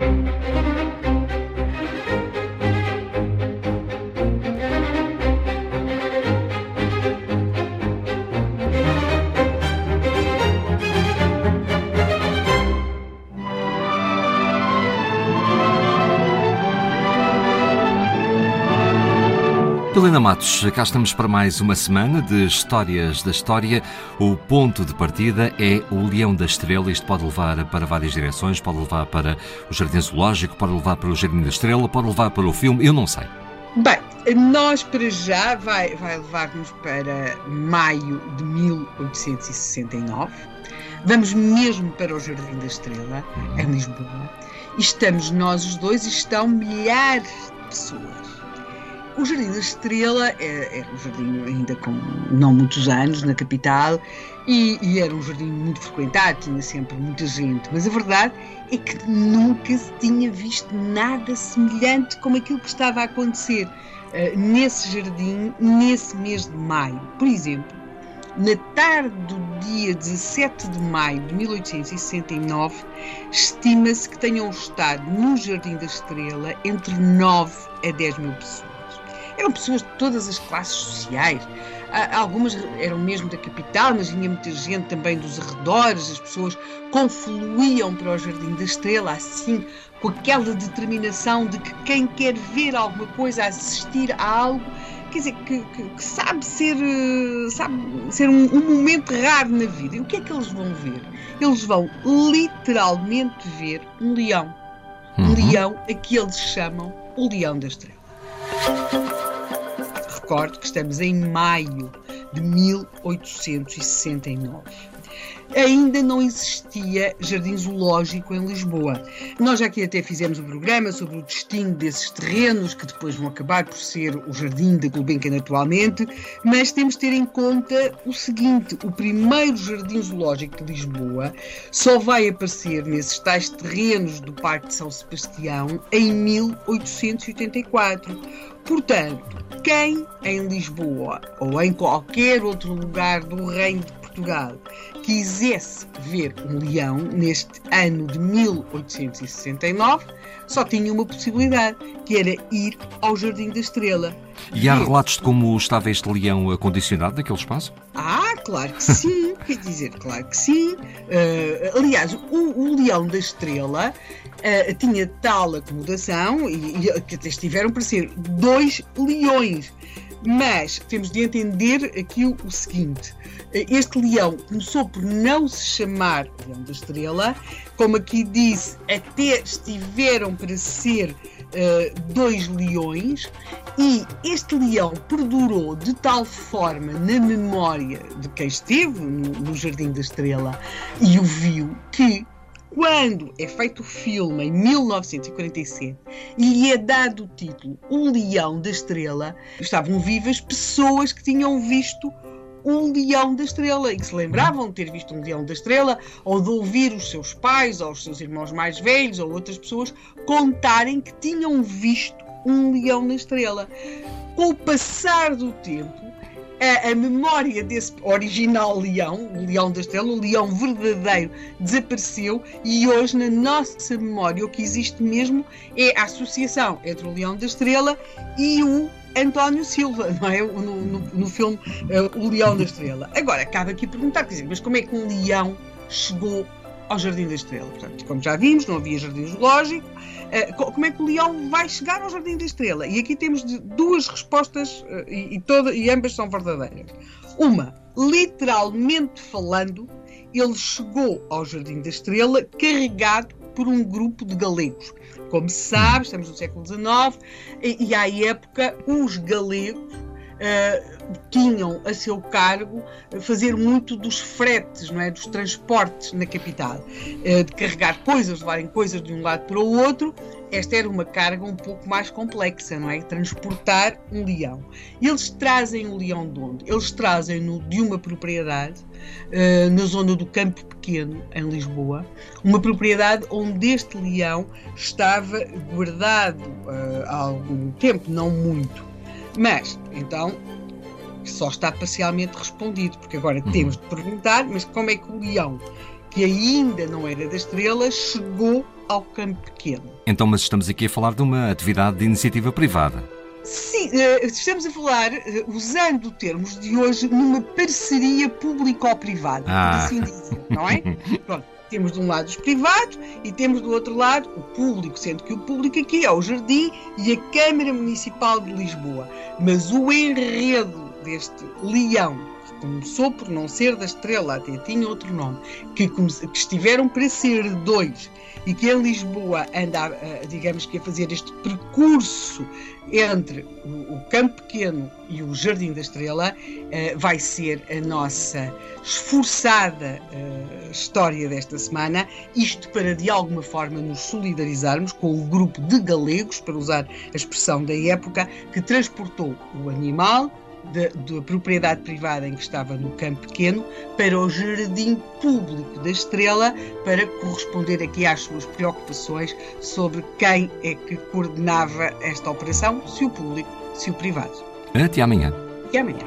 Thank you. Helena Matos, cá estamos para mais uma semana de Histórias da História. O ponto de partida é o Leão da Estrela. Isto pode levar para várias direções, pode levar para o Jardim Zoológico, pode levar para o Jardim da Estrela, pode levar para o filme, eu não sei. Bem, nós para já vai, vai levar-nos para maio de 1869. Vamos mesmo para o Jardim da Estrela, em Lisboa. E estamos nós os dois e estão milhares de pessoas o Jardim da Estrela era, é, era um jardim ainda com não muitos anos na capital e, e, era um jardim muito frequentado, tinha sempre muita gente, mas a verdade é que nunca se tinha visto nada semelhante como aquilo que estava a acontecer uh, nesse jardim nesse mês de maio. Por exemplo, na tarde do dia 17 de maio de 1869, estima-se que tenham estado no Jardim da Estrela entre 9 a 10 mil pessoas. Eram pessoas de todas as classes sociais. Algumas eram mesmo da capital, mas vinha muita gente também dos arredores. As pessoas confluíam para o Jardim da Estrela, assim, com aquela determinação de que quem quer ver alguma coisa, assistir a algo, quer dizer, que, que, que sabe ser, sabe ser um, um, momento raro na vida. E o que é que eles vão ver? Eles vão literalmente ver um leão. Um uhum. leão a que eles chamam o Leão da Estrela recordo que estamos em maio de 1869 ainda não existia jardim zoológico em Lisboa. Nós aqui até fizemos um programa sobre o destino desses terrenos, que depois vão acabar por ser o jardim da Gulbenkian atualmente, mas temos de ter em conta o seguinte: o primeiro jardim zoológico de Lisboa só vai aparecer nesses tais terrenos do Parque de São Sebastião em 1884. Portanto, quem em Lisboa ou em qualquer outro lugar do Reino de Portugal quisesse ver um leão neste ano de 1869, só tinha uma possibilidade, que era ir ao Jardim da Estrela. E há relatos de como estava este leão acondicionado naquele espaço? Ah, claro que sim, quer dizer, claro que sim. Uh, aliás, o, o, Leão da Estrela uh, tinha tal acomodação e, e que até estiveram para ser dois leões. Mas temos de entender aqui o, seguinte: este leão começou por não se chamar Leão da Estrela, como aqui disse, até estiveram para ser uh, dois leões, e este leão perdurou de tal forma na memória de quem esteve no, no Jardim da Estrela e o viu que quando é feito o filme em 1947 e lhe é dado o título O Leão da Estrela, estavam vivas pessoas que tinham visto um leão da estrela e que se lembravam de ter visto um leão da estrela ou de ouvir os seus pais ou os seus irmãos mais velhos ou outras pessoas contarem que tinham visto um leão na estrela. Com o passar do tempo, a, a, memória desse original leão, o leão da estrela, o leão verdadeiro, desapareceu e hoje na nossa memória o que existe mesmo é a associação entre o leão da estrela e o António Silva, não é? No, no, no filme uh, O Leão da Estrela. Agora, cabe aqui perguntar, quer dizer, mas como é que um leão chegou ao Jardim da Estrela? Portanto, como já vimos, não havia jardim zoológico. Uh, como é que o leão vai chegar ao Jardim da Estrela? E aqui temos duas respostas uh, e, toda, e ambas são verdadeiras. Uma, literalmente falando, ele chegou ao Jardim da Estrela carregado por um grupo de galegos. Como se sabe, estamos no século XIX e, e à época os galegos tinham a seu cargo fazer muito dos fretes, não é? dos transportes na capital, uh, de carregar coisas, levarem coisas de um lado para o outro esta era uma carga um pouco mais complexa, não é? Transportar um leão. Eles trazem o leão de onde? Eles trazem-no de uma propriedade uh, na zona do Campo Pequeno, em Lisboa, uma propriedade onde este leão estava guardado há algum tempo, não muito. Mas, então, só está parcialmente respondido, porque agora uhum. temos de perguntar, mas como é que o leão, que ainda não era da estrela, chegou ao campo pequeno. Então, mas estamos aqui a falar de uma atividade de iniciativa privada. Sim, eh, estamos a falar, eh, usando termos de hoje, numa parceria público-privada, ah. assim dizer, não é? Pronto, temos de um lado os privados e temos do outro lado o público, sendo que o público aqui é o Jardim e a Câmara Municipal de Lisboa. Mas o enredo deste leão começou por não ser da estrela, até tinha outro nome, que, que estiveram para ser dois e que em Lisboa anda, digamos que a fazer este percurso entre o, Campo Pequeno e o Jardim da Estrela, eh, vai ser a nossa esforçada eh, história desta semana. Isto para de alguma forma nos solidarizarmos com o grupo de galegos, para usar a expressão da época, que transportou o animal da, propriedade privada em que estava no campo pequeno para o jardim público da Estrela para corresponder aqui às suas preocupações sobre quem é que coordenava esta operação, se o público, se o privado. Até amanhã. Até amanhã.